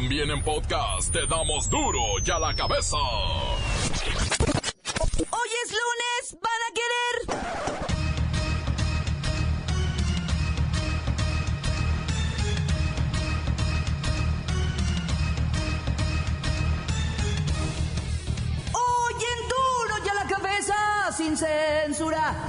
También en podcast te damos duro y a la cabeza. Hoy es lunes, van a querer. Hoy en duro y a la cabeza, sin censura.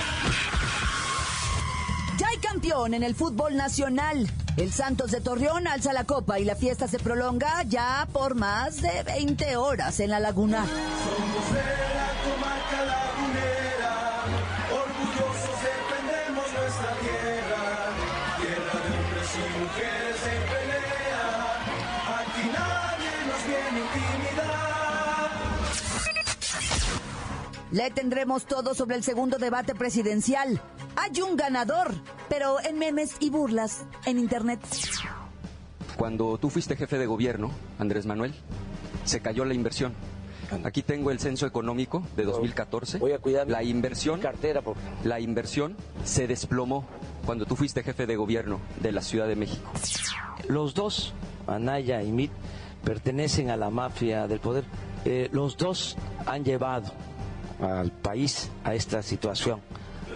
Ya hay campeón en el fútbol nacional. El Santos de Torreón alza la copa y la fiesta se prolonga ya por más de 20 horas en la laguna. Somos de la comarca lagunera, orgullosos defendemos nuestra tierra, tierra de hombres y mujeres en pelea, aquí nadie nos viene intimidar. Le tendremos todo sobre el segundo debate presidencial. Hay un ganador, pero en memes y burlas en internet. Cuando tú fuiste jefe de gobierno, Andrés Manuel, se cayó la inversión. Aquí tengo el censo económico de 2014. Voy a cuidar la inversión, cartera, por la inversión se desplomó cuando tú fuiste jefe de gobierno de la Ciudad de México. Los dos, Anaya y Mit, pertenecen a la mafia del poder. Eh, los dos han llevado al país a esta situación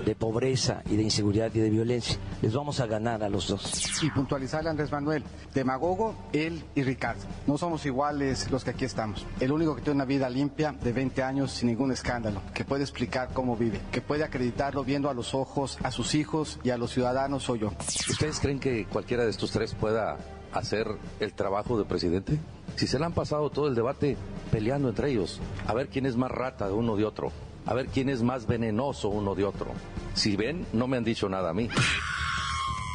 de pobreza y de inseguridad y de violencia. Les vamos a ganar a los dos. y puntualizarle a Andrés Manuel, demagogo, él y Ricardo. No somos iguales los que aquí estamos. El único que tiene una vida limpia de 20 años sin ningún escándalo, que puede explicar cómo vive, que puede acreditarlo viendo a los ojos a sus hijos y a los ciudadanos soy yo. ¿Ustedes creen que cualquiera de estos tres pueda hacer el trabajo de presidente? Si se le han pasado todo el debate peleando entre ellos, a ver quién es más rata de uno de otro, a ver quién es más venenoso uno de otro. Si ven, no me han dicho nada a mí.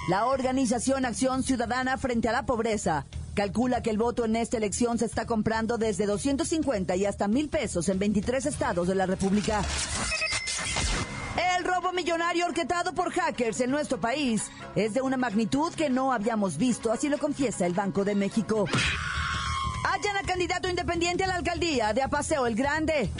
La organización Acción Ciudadana frente a la Pobreza calcula que el voto en esta elección se está comprando desde 250 y hasta mil pesos en 23 estados de la República. El robo millonario orquetado por hackers en nuestro país es de una magnitud que no habíamos visto, así lo confiesa el Banco de México. Hallan a candidato independiente a la alcaldía de Apaseo el Grande.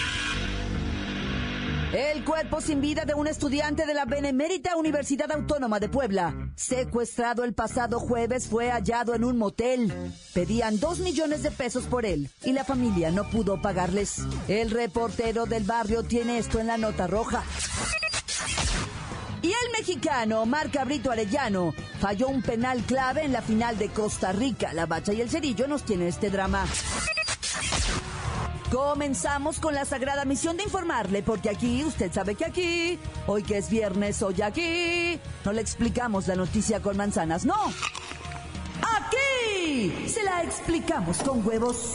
El cuerpo sin vida de un estudiante de la Benemérita Universidad Autónoma de Puebla, secuestrado el pasado jueves, fue hallado en un motel. Pedían dos millones de pesos por él y la familia no pudo pagarles. El reportero del barrio tiene esto en la nota roja. Y el mexicano Omar Cabrito Arellano falló un penal clave en la final de Costa Rica. La Bacha y el Cerillo nos tiene este drama. Comenzamos con la sagrada misión de informarle, porque aquí, usted sabe que aquí, hoy que es viernes, hoy aquí, no le explicamos la noticia con manzanas, no. Aquí se la explicamos con huevos.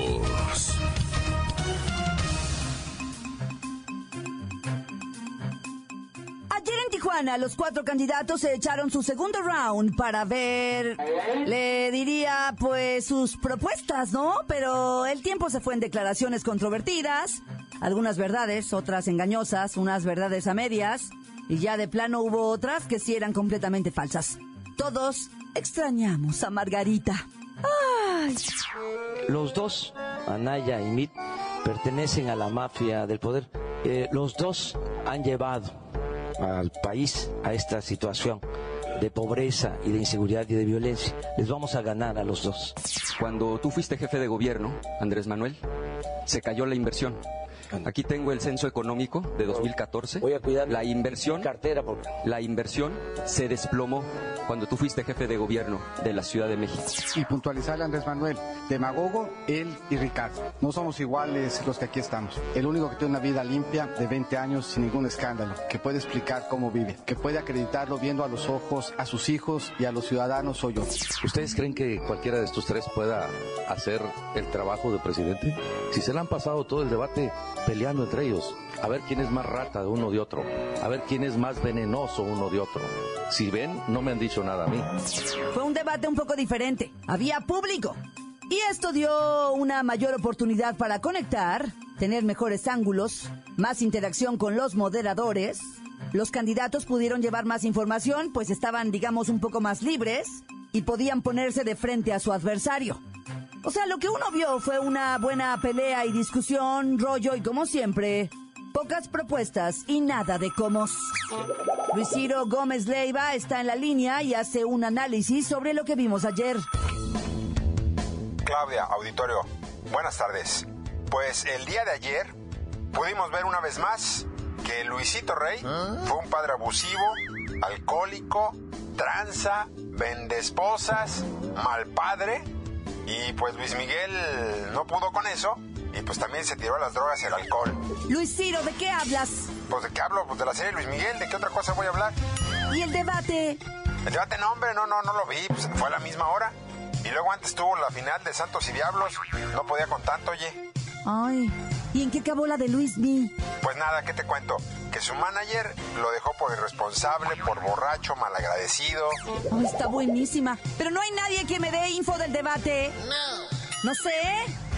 Tijuana, los cuatro candidatos se echaron su segundo round para ver, le diría, pues sus propuestas, ¿no? Pero el tiempo se fue en declaraciones controvertidas, algunas verdades, otras engañosas, unas verdades a medias, y ya de plano hubo otras que sí eran completamente falsas. Todos extrañamos a Margarita. ¡Ay! Los dos, Anaya y Mit, pertenecen a la mafia del poder. Eh, los dos han llevado al país a esta situación de pobreza y de inseguridad y de violencia. Les vamos a ganar a los dos. Cuando tú fuiste jefe de gobierno, Andrés Manuel, se cayó la inversión. Aquí tengo el censo económico de 2014. Voy a cuidar la inversión, cartera, por la inversión se desplomó cuando tú fuiste jefe de gobierno de la Ciudad de México. Y puntualizarle a Andrés Manuel, demagogo, él y Ricardo. No somos iguales los que aquí estamos. El único que tiene una vida limpia de 20 años sin ningún escándalo, que puede explicar cómo vive, que puede acreditarlo viendo a los ojos a sus hijos y a los ciudadanos soy yo. ¿Ustedes creen que cualquiera de estos tres pueda hacer el trabajo de presidente? Si se le han pasado todo el debate peleando entre ellos, a ver quién es más rata de uno de otro, a ver quién es más venenoso uno de otro. Si ven, no me han dicho nada a mí. Fue un debate un poco diferente. Había público. Y esto dio una mayor oportunidad para conectar, tener mejores ángulos, más interacción con los moderadores. Los candidatos pudieron llevar más información, pues estaban, digamos, un poco más libres y podían ponerse de frente a su adversario. O sea, lo que uno vio fue una buena pelea y discusión, rollo y como siempre, pocas propuestas y nada de cómo. Luis Ciro Gómez Leiva está en la línea y hace un análisis sobre lo que vimos ayer. Claudia, auditorio, buenas tardes. Pues el día de ayer pudimos ver una vez más que Luisito Rey fue un padre abusivo, alcohólico, tranza, vende esposas, mal padre. Y pues Luis Miguel no pudo con eso y pues también se tiró a las drogas y el alcohol. Luis Ciro, ¿de qué hablas? Pues de qué hablo, pues de la serie Luis Miguel, ¿de qué otra cosa voy a hablar? ¿Y el debate? El debate no, hombre, no, no, no lo vi, pues fue a la misma hora. Y luego antes tuvo la final de Santos y Diablos, no podía con tanto, oye. Ay, ¿y en qué acabó la de Luis B? Pues nada, ¿qué te cuento? Que su manager lo dejó por irresponsable, por borracho, malagradecido. Está buenísima. Pero no hay nadie que me dé info del debate. No. No sé.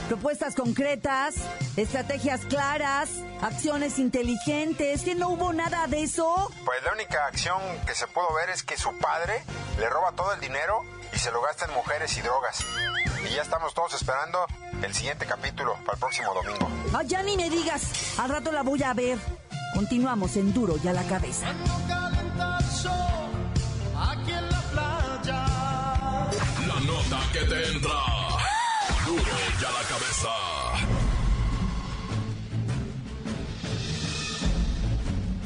Propuestas concretas, estrategias claras, acciones inteligentes, que no hubo nada de eso. Pues la única acción que se pudo ver es que su padre le roba todo el dinero y se lo gasta en mujeres y drogas. Y ya estamos todos esperando el siguiente capítulo para el próximo domingo. Ah, ya ni me digas. Al rato la voy a ver. Continuamos en Duro y a la cabeza. La nota que te entra.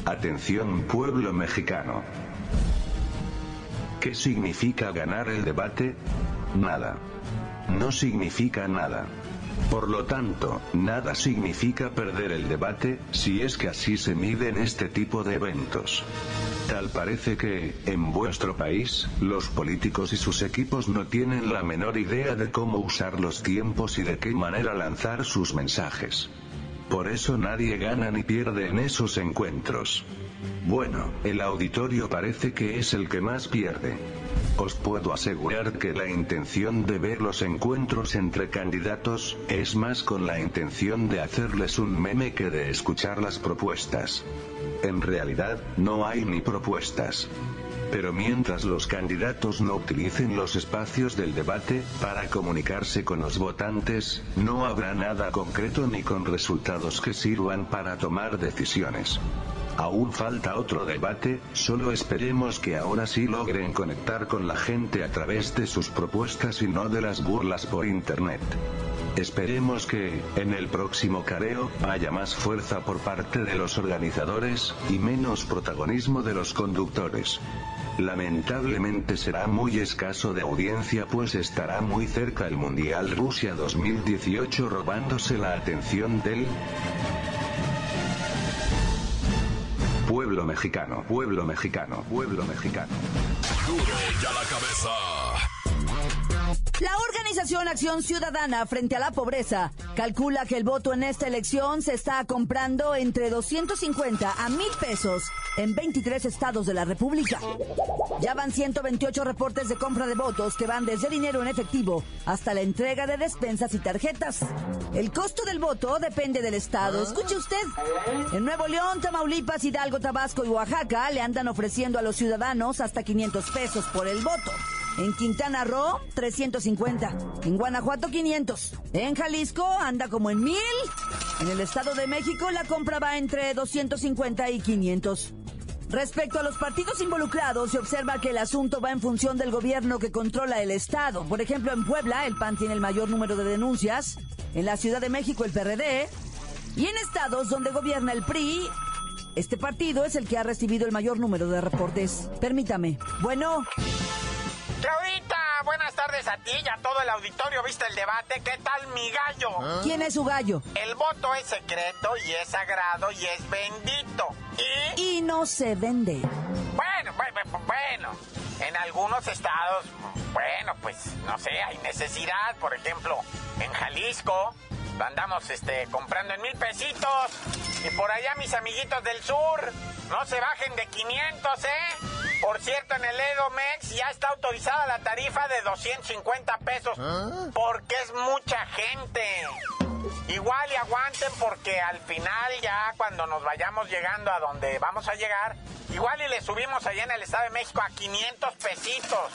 Atención pueblo mexicano. ¿Qué significa ganar el debate? Nada. No significa nada. Por lo tanto, nada significa perder el debate, si es que así se miden este tipo de eventos. Tal parece que, en vuestro país, los políticos y sus equipos no tienen la menor idea de cómo usar los tiempos y de qué manera lanzar sus mensajes. Por eso nadie gana ni pierde en esos encuentros. Bueno, el auditorio parece que es el que más pierde. Os puedo asegurar que la intención de ver los encuentros entre candidatos, es más con la intención de hacerles un meme que de escuchar las propuestas. En realidad, no hay ni propuestas. Pero mientras los candidatos no utilicen los espacios del debate, para comunicarse con los votantes, no habrá nada concreto ni con resultados que sirvan para tomar decisiones. Aún falta otro debate, solo esperemos que ahora sí logren conectar con la gente a través de sus propuestas y no de las burlas por internet. Esperemos que, en el próximo careo, haya más fuerza por parte de los organizadores, y menos protagonismo de los conductores. Lamentablemente será muy escaso de audiencia pues estará muy cerca el Mundial Rusia 2018 robándose la atención del pueblo mexicano, pueblo mexicano, pueblo mexicano. Duro la cabeza. La organización Acción Ciudadana frente a la pobreza calcula que el voto en esta elección se está comprando entre 250 a 1000 pesos en 23 estados de la República. Ya van 128 reportes de compra de votos que van desde dinero en efectivo hasta la entrega de despensas y tarjetas. El costo del voto depende del estado. Escuche usted. En Nuevo León, Tamaulipas, Hidalgo, Tabasco y Oaxaca le andan ofreciendo a los ciudadanos hasta 500 pesos por el voto. En Quintana Roo, 350. En Guanajuato, 500. En Jalisco, anda como en 1000. En el Estado de México, la compra va entre 250 y 500. Respecto a los partidos involucrados, se observa que el asunto va en función del gobierno que controla el Estado. Por ejemplo, en Puebla, el PAN tiene el mayor número de denuncias. En la Ciudad de México, el PRD. Y en estados donde gobierna el PRI, este partido es el que ha recibido el mayor número de reportes. Permítame. Bueno. Claudita, buenas tardes a ti y a todo el auditorio. ¿Viste el debate? ¿Qué tal mi gallo? ¿Quién es su gallo? El voto es secreto y es sagrado y es bendito. Y... Y no se vende. Bueno, bueno, bueno. En algunos estados, bueno, pues no sé, hay necesidad. Por ejemplo, en Jalisco lo andamos este, comprando en mil pesitos. Y por allá mis amiguitos del sur, no se bajen de 500, ¿eh? Por cierto, en el Edomex ya está autorizada la tarifa de 250 pesos. Porque es mucha gente. Igual y aguanten porque al final ya cuando nos vayamos llegando a donde vamos a llegar, igual y le subimos allá en el Estado de México a 500 pesitos.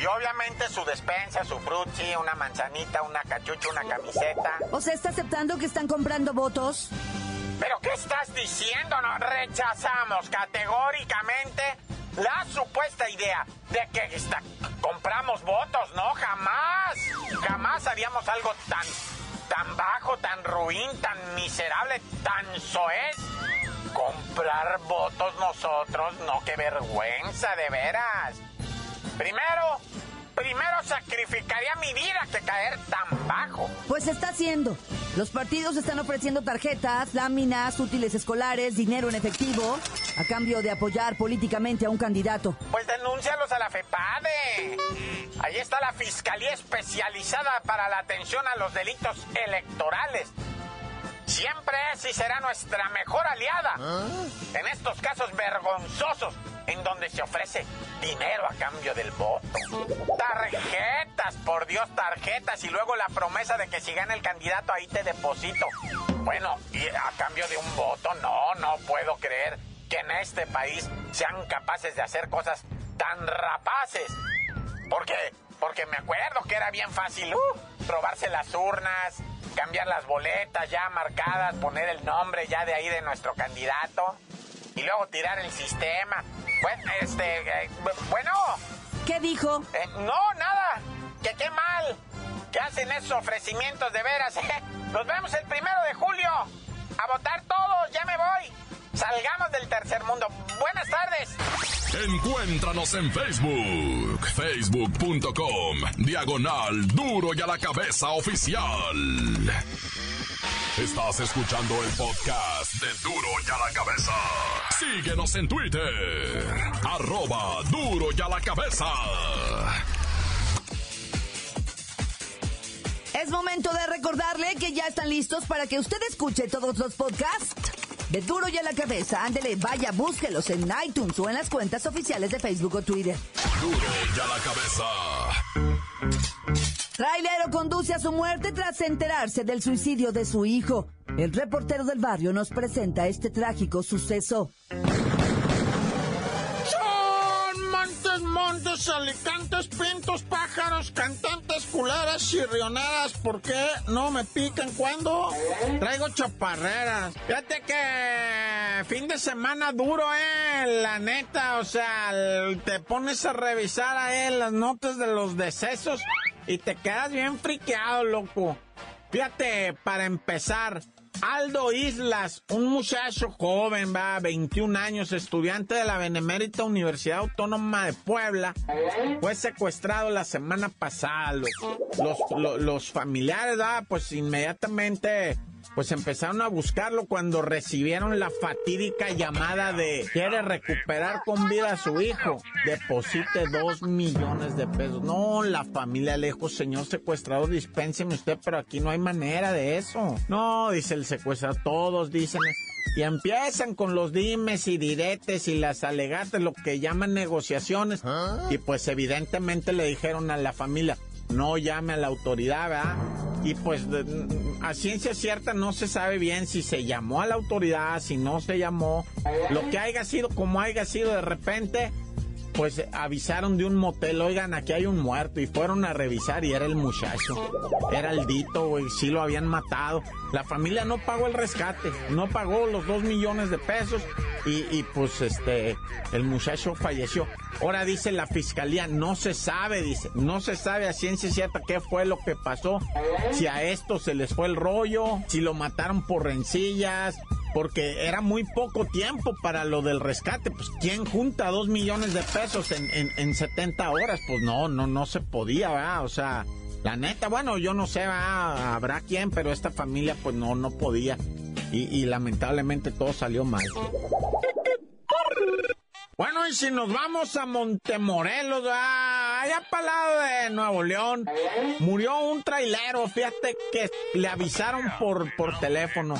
Y obviamente su despensa, su frutzi, una manzanita, una cachucha, una camiseta. O sea, ¿está aceptando que están comprando votos? ¿Pero qué estás diciendo? No, rechazamos categóricamente la supuesta idea de que está- compramos votos, ¿no? Jamás. Jamás haríamos algo tan, tan bajo, tan ruin, tan miserable, tan soez. Comprar votos nosotros, no, qué vergüenza, de veras. Primero, primero sacrificaría mi vida que caer tan bajo. Pues está haciendo. Los partidos están ofreciendo tarjetas, láminas, útiles escolares, dinero en efectivo, a cambio de apoyar políticamente a un candidato. Pues denúncialos a la FEPADE. Ahí está la Fiscalía Especializada para la Atención a los Delitos Electorales. Siempre es y será nuestra mejor aliada en estos casos vergonzosos en donde se ofrece dinero a cambio del voto. Tarjetas, por Dios, tarjetas y luego la promesa de que si gana el candidato ahí te deposito. Bueno, y a cambio de un voto, no, no puedo creer que en este país sean capaces de hacer cosas tan rapaces. ¿Por qué? Porque me acuerdo que era bien fácil uh, robarse las urnas, cambiar las boletas ya marcadas, poner el nombre ya de ahí de nuestro candidato y luego tirar el sistema. Bueno, este, eh, bu- bueno, ¿Qué dijo? eh, no, nada, que qué mal, que hacen esos ofrecimientos de veras. eh. Nos vemos el primero de julio, a votar todos, ya me voy. Salgamos del tercer mundo. Buenas tardes. Encuéntranos en Facebook, facebook.com, diagonal duro y a la cabeza oficial. Estás escuchando el podcast de Duro y a la cabeza. Síguenos en Twitter, arroba duro y a la cabeza. Es momento de recordarle que ya están listos para que usted escuche todos los podcasts de Duro y a la Cabeza. Ándele, vaya, búsquelos en iTunes o en las cuentas oficiales de Facebook o Twitter. Duro y a la cabeza. Trailero conduce a su muerte tras enterarse del suicidio de su hijo. El reportero del barrio nos presenta este trágico suceso. Montes, alicantes, pintos, pájaros, cantantes, culeras, chirrioneras. ¿Por qué no me pican cuando traigo chaparreras? Fíjate que fin de semana duro, eh, la neta. O sea, te pones a revisar eh, las notas de los decesos y te quedas bien friqueado, loco. Fíjate, para empezar, Aldo Islas, un muchacho joven, va, 21 años, estudiante de la Benemérita Universidad Autónoma de Puebla, fue secuestrado la semana pasada. Los, los, lo- los familiares, va, pues inmediatamente pues empezaron a buscarlo cuando recibieron la fatídica llamada de quiere recuperar con vida a su hijo. Deposite dos millones de pesos. No, la familia le dijo, señor secuestrador, dispénseme usted, pero aquí no hay manera de eso. No, dice el secuestrador, todos dicen y empiezan con los dimes y diretes y las alegatas, lo que llaman negociaciones. Y pues evidentemente le dijeron a la familia, no llame a la autoridad, ¿verdad? Y pues de- a ciencia cierta no se sabe bien si se llamó a la autoridad, si no se llamó. Lo que haya sido, como haya sido de repente, pues avisaron de un motel, oigan, aquí hay un muerto y fueron a revisar y era el muchacho. Era el dito, güey, sí lo habían matado. La familia no pagó el rescate, no pagó los dos millones de pesos y, y, pues este, el muchacho falleció. Ahora dice la fiscalía, no se sabe, dice, no se sabe a ciencia cierta qué fue lo que pasó, si a esto se les fue el rollo, si lo mataron por rencillas, porque era muy poco tiempo para lo del rescate. Pues, ¿quién junta dos millones de pesos en, en, en 70 horas? Pues no, no, no se podía, ¿verdad? O sea, la neta, bueno, yo no sé, ¿verdad? habrá quién, pero esta familia, pues no, no podía. Y, y lamentablemente todo salió mal. Bueno, y si nos vamos a Montemorelos, ah, allá para el lado de Nuevo León, murió un trailero, fíjate que le avisaron por, por teléfono,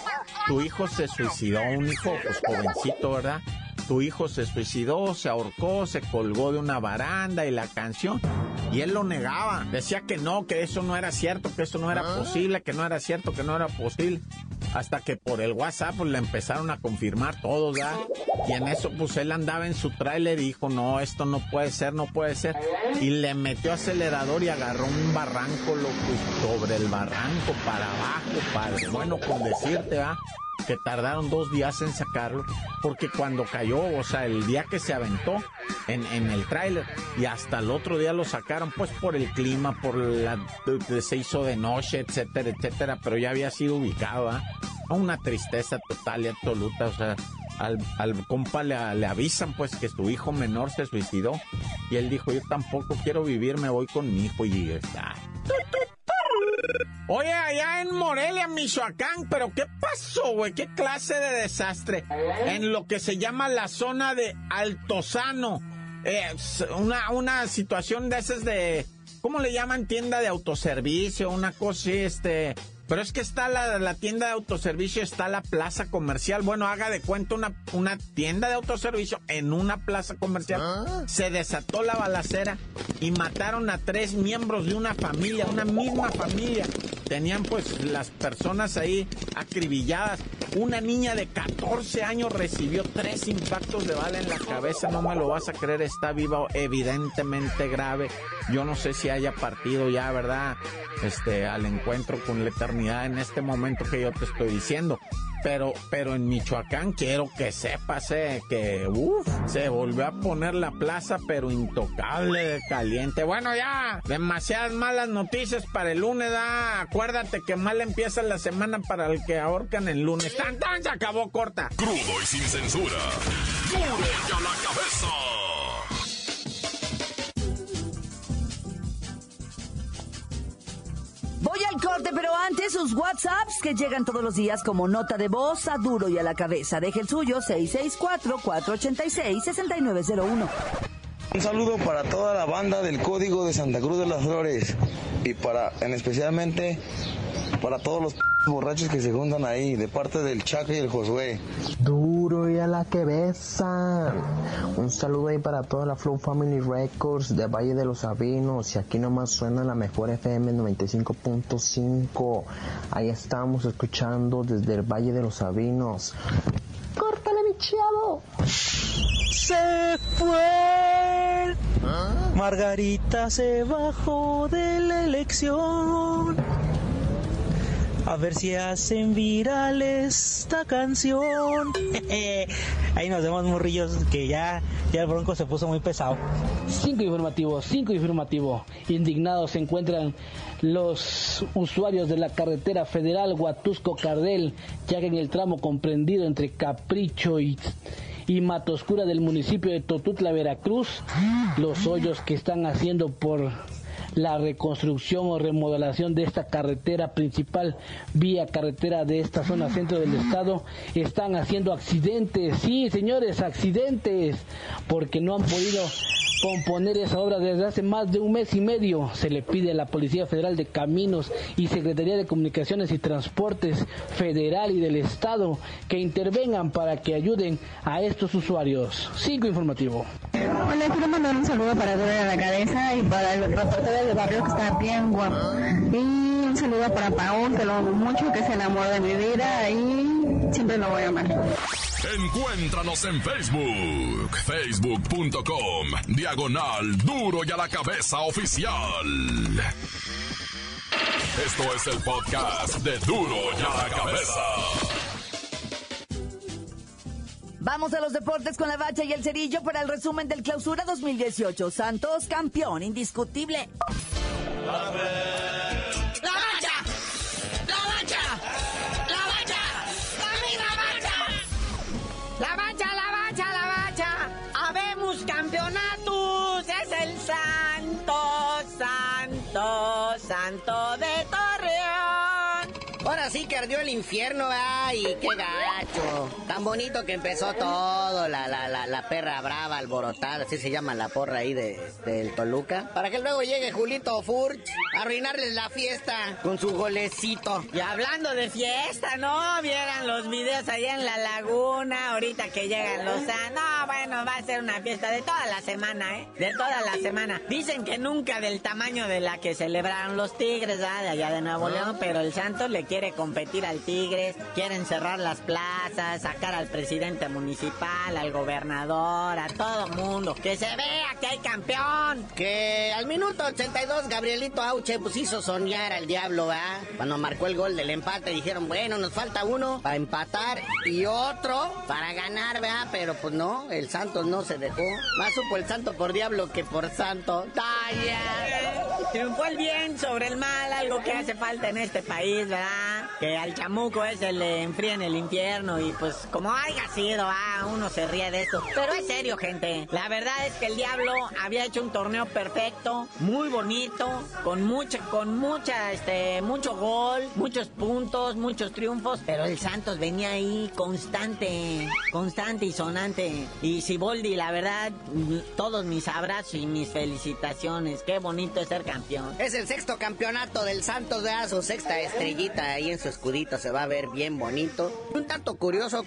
tu hijo se suicidó, un hijo pues jovencito, ¿verdad? tu hijo se suicidó, se ahorcó, se colgó de una baranda y la canción. Y él lo negaba, decía que no, que eso no era cierto, que eso no era posible, que no era cierto, que no era posible. Hasta que por el WhatsApp pues, le empezaron a confirmar todo, ¿ya? Y en eso pues él andaba en su tráiler y dijo, no, esto no puede ser, no puede ser. Y le metió acelerador y agarró un barranco, loco, sobre el barranco, para abajo, padre. Bueno, con decirte, ¿va? Que tardaron dos días en sacarlo, porque cuando cayó, o sea, el día que se aventó en, en el tráiler y hasta el otro día lo sacaron, pues por el clima, por la se hizo de noche, etcétera, etcétera, pero ya había sido ubicado, ¿ah? Una tristeza total y absoluta, o sea, al, compa le, avisan pues que su hijo menor se suicidó y él dijo, yo tampoco quiero vivir, me voy con mi hijo y... Ah, Oye, allá en Morelia, Michoacán, pero ¿qué pasó, güey? ¿Qué clase de desastre? En lo que se llama la zona de Altozano. Eh, una, una situación de esas de, ¿cómo le llaman? Tienda de autoservicio, una cosa así, este, pero es que está la, la, tienda de autoservicio, está la plaza comercial. Bueno, haga de cuenta una, una tienda de autoservicio en una plaza comercial. ¿Ah? Se desató la balacera y mataron a tres miembros de una familia, una misma familia. Tenían pues las personas ahí acribilladas. Una niña de 14 años recibió tres impactos de bala en la cabeza. No me lo vas a creer, está viva, evidentemente grave. Yo no sé si haya partido ya, ¿verdad? Este, al encuentro con la eternidad en este momento que yo te estoy diciendo. Pero, pero en Michoacán quiero que sepas eh, que uf, se volvió a poner la plaza, pero intocable caliente. Bueno, ya, demasiadas malas noticias para el lunes. ¿da? Acuérdate que mal empieza la semana para el que ahorcan el lunes. ¡Tan, tan! Se acabó corta. Crudo y sin censura. ¡Duro ya la cabeza! Pero antes sus WhatsApps que llegan todos los días como nota de voz a duro y a la cabeza. Deje el suyo 664-486-6901. Un saludo para toda la banda del Código de Santa Cruz de las Flores y para, en especialmente, para todos los borrachos que se juntan ahí, de parte del Chaca y el Josué. Duro y a la que besan. Un saludo ahí para toda la Flow Family Records de Valle de los Sabinos. Y aquí nomás suena la mejor FM 95.5. Ahí estamos escuchando desde el Valle de los Sabinos. ¡Córtale, mi chavo! Se fue. Margarita se bajó de la elección. A ver si hacen viral esta canción. Ahí nos vemos, morrillos, que ya, ya el bronco se puso muy pesado. Cinco informativos, cinco informativos. Indignados se encuentran los usuarios de la carretera federal Huatusco-Cardel, ya que en el tramo comprendido entre Capricho y y Matoscura del municipio de Totutla, Veracruz, los hoyos que están haciendo por la reconstrucción o remodelación de esta carretera principal, vía carretera de esta zona centro del estado, están haciendo accidentes, sí señores, accidentes, porque no han podido componer esa obra desde hace más de un mes y medio. Se le pide a la Policía Federal de Caminos y Secretaría de Comunicaciones y Transportes Federal y del Estado que intervengan para que ayuden a estos usuarios. Cinco informativo. Hola, quiero mandar un saludo para toda la cabeza y para el reportero del barrio que está bien guapo. Y un saludo para Paul, que lo amo mucho, que es el amor de mi vida y siempre lo voy a amar. Encuéntranos en Facebook, facebook.com, diagonal duro y a la cabeza oficial. Esto es el podcast de duro y a la cabeza. Vamos a los deportes con la bacha y el cerillo para el resumen del clausura 2018. Santos campeón indiscutible. ¡La infierno, ay, qué gacho. Tan bonito que empezó todo, la, la, la, la perra brava, alborotada, así se llama la porra ahí de, del Toluca. Para que luego llegue Julito Furch a arruinarles la fiesta con su golecito. Y hablando de fiesta, ¿no? Vieran los videos allá en la laguna, ahorita que llegan los... No, bueno, va a ser una fiesta de toda la semana, ¿eh? De toda la semana. Dicen que nunca del tamaño de la que celebraron los Tigres, ¿verdad? De allá de Nuevo León, pero el Santos le quiere competir al Tigres, quieren cerrar las plazas, sacar al presidente municipal, al gobernador, a todo mundo. Que se vea que hay campeón. Que al minuto 82 Gabrielito Auche pues hizo soñar al diablo, ¿verdad? Cuando marcó el gol del empate dijeron, bueno, nos falta uno para empatar y otro para ganar, ¿verdad? Pero pues no, el Santos no se dejó. Más supo el santo por diablo que por santo. ¡Talla! Triunfó el bien sobre el mal, algo que hace falta en este país, ¿verdad? Que al chamuco ese le enfríen el infierno y pues como haya sido, ah, uno se ríe de esto. Pero es serio, gente. La verdad es que el diablo había hecho un torneo perfecto, muy bonito, con mucha, con mucha, este, mucho gol, muchos puntos, muchos triunfos, pero el Santos venía ahí constante, constante y sonante. Y Siboldi, la verdad, todos mis abrazos y mis felicitaciones. Qué bonito es ser campeón. Es el sexto campeonato del Santos, de su sexta estrellita ahí en su escudito se va a ver bien bonito. Un tanto curioso,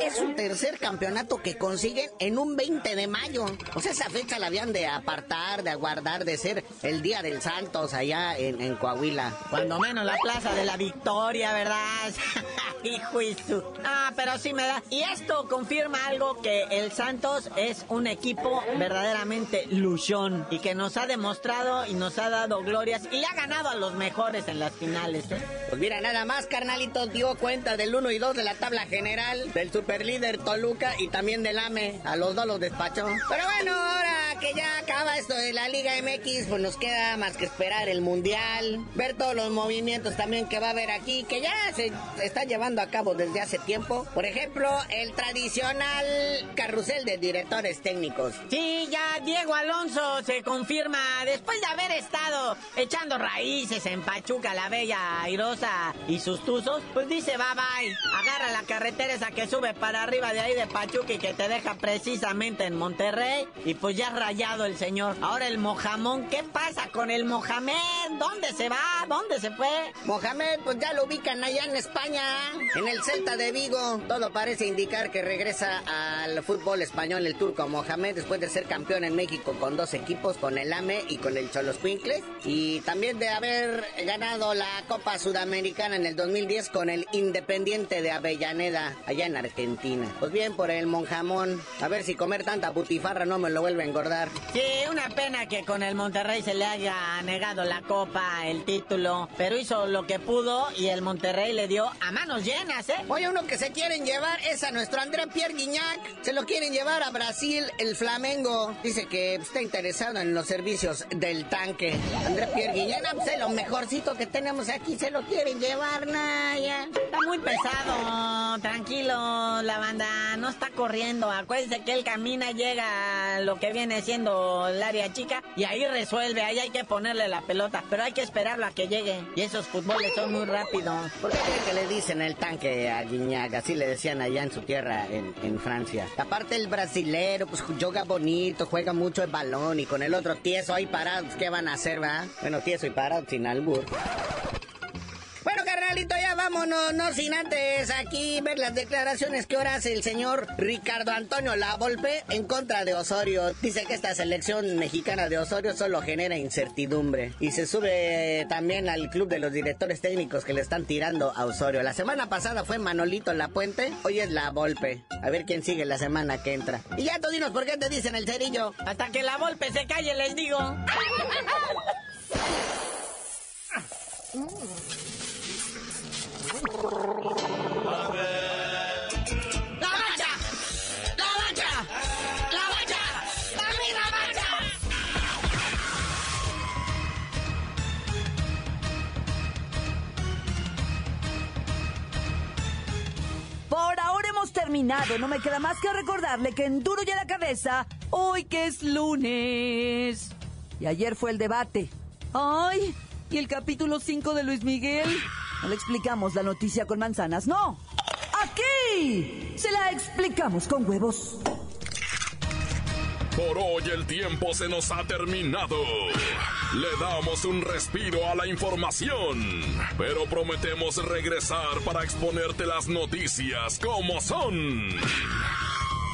es su tercer campeonato que consiguen en un 20 de mayo. O sea, esa fecha la habían de apartar, de aguardar, de ser el día del Santos allá en, en Coahuila. Cuando menos la plaza de la Victoria, ¿verdad? Hijo y su- Ah, pero sí me da. Y esto confirma algo que el Santos es un equipo verdaderamente luchón y que nos ha demostrado y nos ha dado glorias y ha ganado a los mejores en las finales. ¿eh? Pues mira, nada más, carnalito, dio cuenta del 1 y 2 de la tabla general, del superlíder Toluca y también del AME. A los dos los despachó. Pero bueno, ahora que ya acaba esto de la Liga MX, pues nos queda más que esperar el Mundial, ver todos los movimientos también que va a haber aquí, que ya se están llevando a cabo desde hace tiempo. Por ejemplo, el tradicional carrusel de directores técnicos. Sí, ya Diego Alonso se confirma después de haber estado echando raíces en Pachuca, la bella airosa y sus tuzos, pues dice bye bye. Agarra la carretera esa que sube para arriba de ahí de Pachuca y que te deja precisamente en Monterrey. Y pues ya el señor. Ahora el Mojamón, ¿qué pasa con el Mohamed? ¿Dónde se va? ¿Dónde se fue? Mohamed, pues ya lo ubican allá en España, en el Celta de Vigo. Todo parece indicar que regresa al fútbol español el turco Mohamed después de ser campeón en México con dos equipos, con el AME y con el Cholos Quincles. Y también de haber ganado la Copa Sudamericana en el 2010 con el Independiente de Avellaneda, allá en Argentina. Pues bien, por el Monjamón. A ver si comer tanta putifarra no me lo vuelve a engordar. Sí, una pena que con el Monterrey se le haya negado la Copa, el título. Pero hizo lo que pudo y el Monterrey le dio a manos llenas, ¿eh? Oye, uno que se quieren llevar es a nuestro André Pierre Guignac. Se lo quieren llevar a Brasil, el Flamengo. Dice que está interesado en los servicios del tanque. André Pierre Guignac, pues es lo mejorcito que tenemos aquí. Se lo quieren llevar, Naya. Está muy pesado. Tranquilo, la banda. No está corriendo. Acuérdense que él camina, llega a lo que viene siendo el área chica y ahí resuelve. Ahí hay que ponerle la pelota. Pero hay que esperarlo a que llegue. Y esos fútboles son muy rápidos. ¿Por qué creen que le dicen el tanque a Guiñac? Así le decían allá en su tierra, en, en Francia. Aparte el brasilero, pues juega bonito, juega mucho el balón y con el otro tieso ahí parado, ¿qué van a hacer, va? Bueno, tieso y parado, sin albur. Ya vámonos, no sin antes aquí ver las declaraciones que ahora hace el señor Ricardo Antonio Lavolpe en contra de Osorio. Dice que esta selección mexicana de Osorio solo genera incertidumbre. Y se sube también al club de los directores técnicos que le están tirando a Osorio. La semana pasada fue Manolito La Puente, hoy es La Volpe. A ver quién sigue la semana que entra. Y ya tú dinos por qué te dicen el cerillo. Hasta que La Volpe se calle, les digo. terminado. No me queda más que recordarle que en Duro y a la cabeza, hoy que es lunes. Y ayer fue el debate. ¡Ay! ¿Y el capítulo 5 de Luis Miguel? No le explicamos la noticia con manzanas, no. Aquí se la explicamos con huevos. Por hoy el tiempo se nos ha terminado. Le damos un respiro a la información, pero prometemos regresar para exponerte las noticias como son.